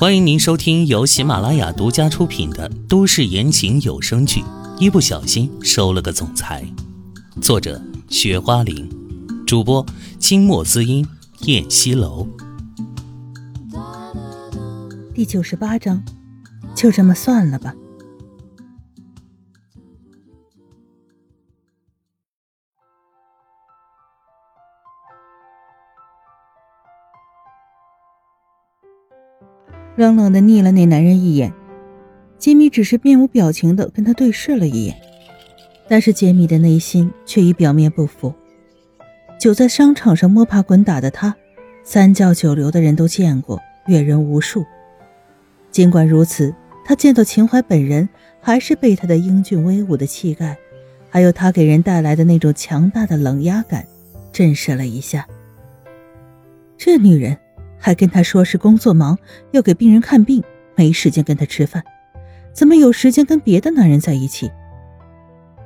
欢迎您收听由喜马拉雅独家出品的都市言情有声剧《一不小心收了个总裁》，作者：雪花玲，主播：清墨滋音、燕西楼。第九十八章，就这么算了吧。冷冷的睨了那男人一眼，杰米只是面无表情的跟他对视了一眼，但是杰米的内心却与表面不符。久在商场上摸爬滚打的他，三教九流的人都见过，阅人无数。尽管如此，他见到秦淮本人，还是被他的英俊威武的气概，还有他给人带来的那种强大的冷压感，震慑了一下。这女人。还跟他说是工作忙，要给病人看病，没时间跟他吃饭，怎么有时间跟别的男人在一起？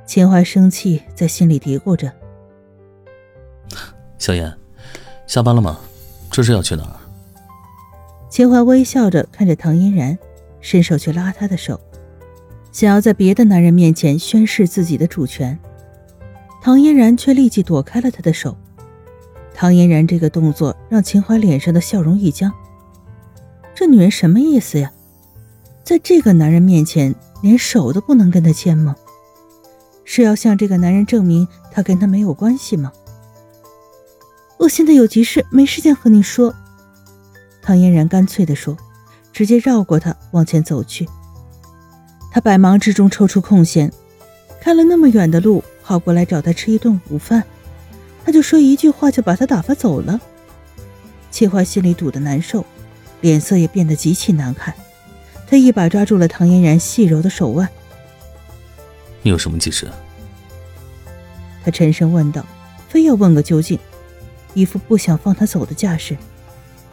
秦淮生气，在心里嘀咕着：“小燕，下班了吗？这是要去哪儿？”秦淮微笑着看着唐嫣然，伸手去拉她的手，想要在别的男人面前宣示自己的主权。唐嫣然却立即躲开了他的手。唐嫣然这个动作让秦淮脸上的笑容一僵。这女人什么意思呀？在这个男人面前，连手都不能跟他牵吗？是要向这个男人证明他跟他没有关系吗？我现在有急事，没时间和你说。唐嫣然干脆地说，直接绕过他往前走去。他百忙之中抽出空闲，开了那么远的路跑过来找他吃一顿午饭。他就说一句话就把他打发走了，秦淮心里堵得难受，脸色也变得极其难看。他一把抓住了唐嫣然细柔的手腕：“你有什么急事？”他沉声问道，非要问个究竟，一副不想放他走的架势。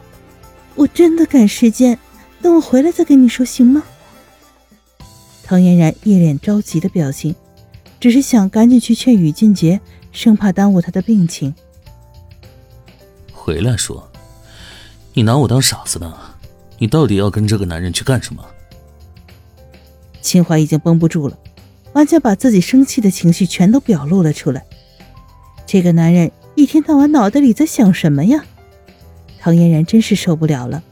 “我真的赶时间，等我回来再跟你说，行吗？”唐嫣然一脸着急的表情，只是想赶紧去劝宇俊杰。生怕耽误他的病情。回来说，你拿我当傻子呢？你到底要跟这个男人去干什么？秦淮已经绷不住了，完全把自己生气的情绪全都表露了出来。这个男人一天到晚脑袋里在想什么呀？唐嫣然真是受不了了，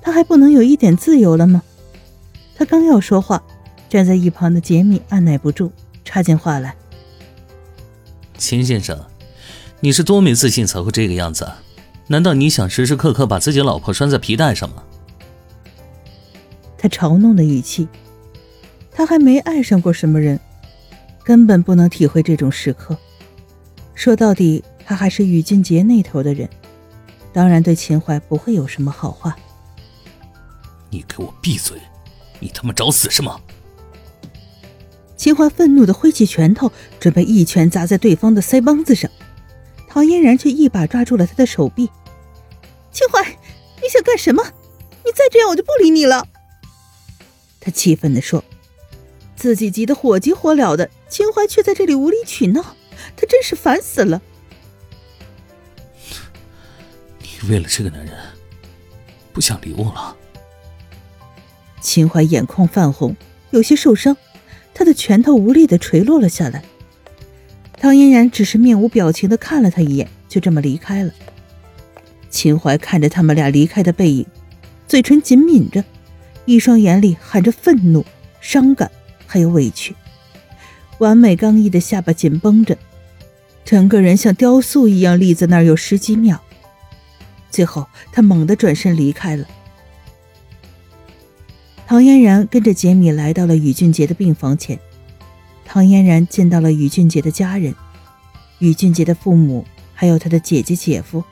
他还不能有一点自由了吗？他刚要说话，站在一旁的杰米按耐不住，插进话来。秦先生，你是多没自信才会这个样子？难道你想时时刻刻把自己老婆拴在皮带上吗？他嘲弄的语气。他还没爱上过什么人，根本不能体会这种时刻。说到底，他还是宇俊杰那头的人，当然对秦淮不会有什么好话。你给我闭嘴！你他妈找死是吗？秦淮愤怒的挥起拳头，准备一拳砸在对方的腮帮子上。唐嫣然却一把抓住了他的手臂。秦淮，你想干什么？你再这样，我就不理你了。他气愤地说。自己急得火急火燎的，秦淮却在这里无理取闹，他真是烦死了。你为了这个男人，不想理我了？秦淮眼眶泛红，有些受伤。他的拳头无力的垂落了下来。唐嫣然只是面无表情的看了他一眼，就这么离开了。秦淮看着他们俩离开的背影，嘴唇紧抿着，一双眼里含着愤怒、伤感，还有委屈。完美刚毅的下巴紧绷着，整个人像雕塑一样立在那儿有十几秒。最后，他猛地转身离开了。唐嫣然跟着杰米来到了宇俊杰的病房前。唐嫣然见到了宇俊杰的家人，宇俊杰的父母，还有他的姐姐、姐夫。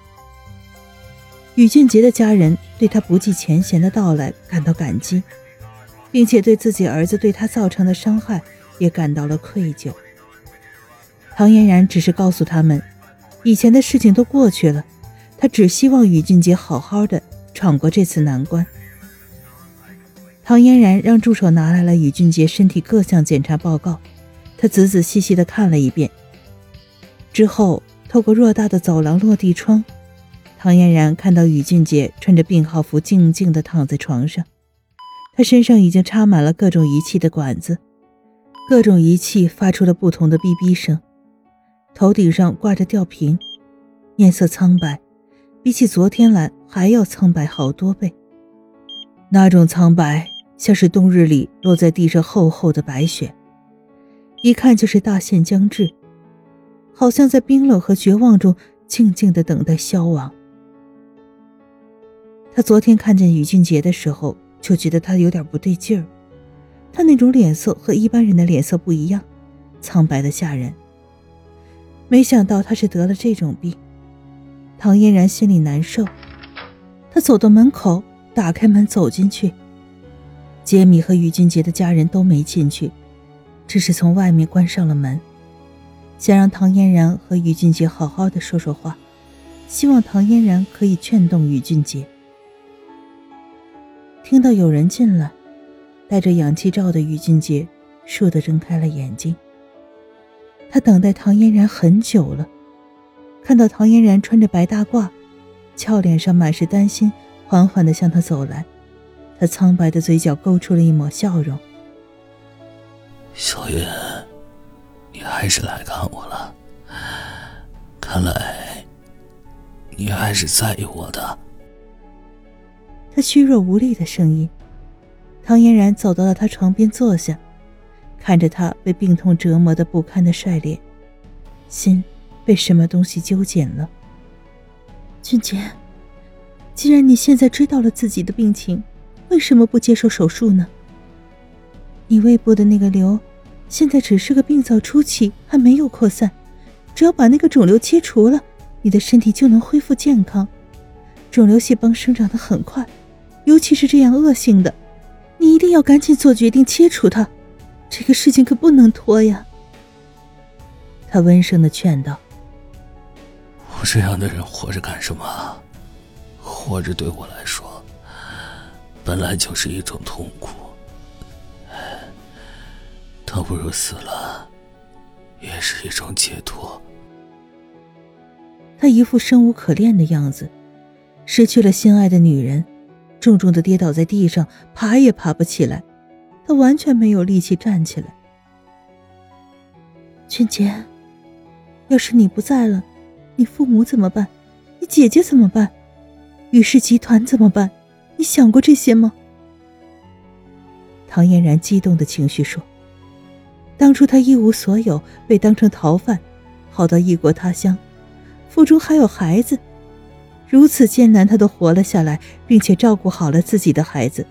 宇俊杰的家人对他不计前嫌的到来感到感激，并且对自己儿子对他造成的伤害也感到了愧疚。唐嫣然只是告诉他们，以前的事情都过去了，他只希望宇俊杰好好的闯过这次难关。唐嫣然让助手拿来了宇俊杰身体各项检查报告，他仔仔细细的看了一遍，之后透过偌大的走廊落地窗，唐嫣然看到宇俊杰穿着病号服，静静地躺在床上，他身上已经插满了各种仪器的管子，各种仪器发出了不同的哔哔声，头顶上挂着吊瓶，面色苍白，比起昨天来还要苍白好多倍。那种苍白，像是冬日里落在地上厚厚的白雪，一看就是大限将至，好像在冰冷和绝望中静静的等待消亡。他昨天看见于俊杰的时候，就觉得他有点不对劲儿。他那种脸色和一般人的脸色不一样，苍白的吓人。没想到他是得了这种病，唐嫣然心里难受。他走到门口，打开门走进去。杰米和于俊杰的家人都没进去，只是从外面关上了门，想让唐嫣然和于俊杰好好的说说话，希望唐嫣然可以劝动于俊杰。听到有人进来，戴着氧气罩的于俊杰倏地睁开了眼睛。他等待唐嫣然很久了，看到唐嫣然穿着白大褂，俏脸上满是担心，缓缓地向他走来，他苍白的嘴角勾出了一抹笑容。小云，你还是来看我了，看来你还是在意我的。他虚弱无力的声音，唐嫣然走到了他床边坐下，看着他被病痛折磨的不堪的帅脸，心被什么东西揪紧了。俊杰，既然你现在知道了自己的病情，为什么不接受手术呢？你胃部的那个瘤，现在只是个病灶初期，还没有扩散，只要把那个肿瘤切除了，你的身体就能恢复健康。肿瘤细胞生长的很快。尤其是这样恶性的，你一定要赶紧做决定切除它，这个事情可不能拖呀。他温声的劝道：“我这样的人活着干什么？活着对我来说，本来就是一种痛苦，倒不如死了，也是一种解脱。”他一副生无可恋的样子，失去了心爱的女人。重重的跌倒在地上，爬也爬不起来，他完全没有力气站起来。俊杰，要是你不在了，你父母怎么办？你姐姐怎么办？宇氏集团怎么办？你想过这些吗？唐嫣然激动的情绪说：“当初他一无所有，被当成逃犯，跑到异国他乡，腹中还有孩子。”如此艰难，他都活了下来，并且照顾好了自己的孩子。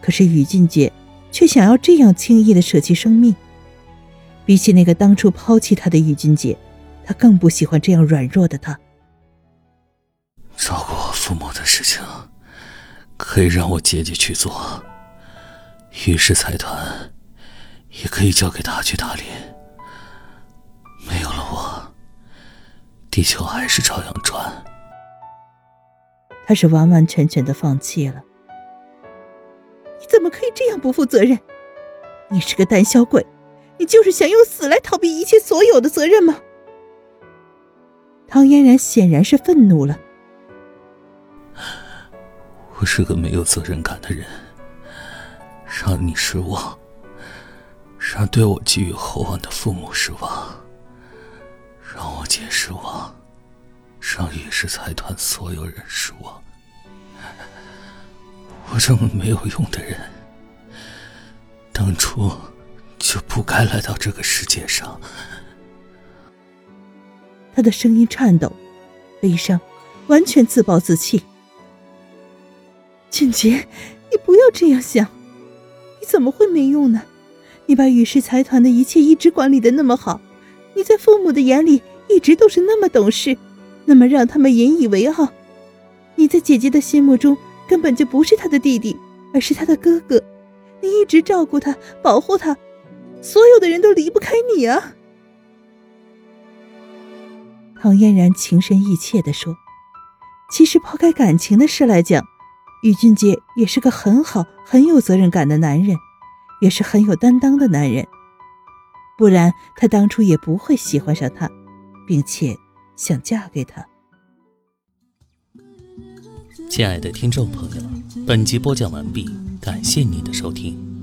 可是雨俊杰却想要这样轻易的舍弃生命。比起那个当初抛弃他的雨俊杰，他更不喜欢这样软弱的他。照顾我父母的事情，可以让我姐姐去做。于氏财团也可以交给他去打理。没有了我，地球还是照样转。他是完完全全的放弃了。你怎么可以这样不负责任？你是个胆小鬼，你就是想用死来逃避一切所有的责任吗？唐嫣然显然是愤怒了。我是个没有责任感的人，让你失望，让对我寄予厚望的父母失望，让我姐失望。让叶氏财团所有人失望。我这么没有用的人，当初就不该来到这个世界上。他的声音颤抖，悲伤，完全自暴自弃。俊杰，你不要这样想，你怎么会没用呢？你把羽氏财团的一切一直管理的那么好，你在父母的眼里一直都是那么懂事。那么让他们引以为傲，你在姐姐的心目中根本就不是他的弟弟，而是他的哥哥。你一直照顾他，保护他，所有的人都离不开你啊！唐嫣然情深意切地说：“其实抛开感情的事来讲，于俊杰也是个很好、很有责任感的男人，也是很有担当的男人。不然他当初也不会喜欢上她，并且……”想嫁给他。亲爱的听众朋友，本集播讲完毕，感谢您的收听。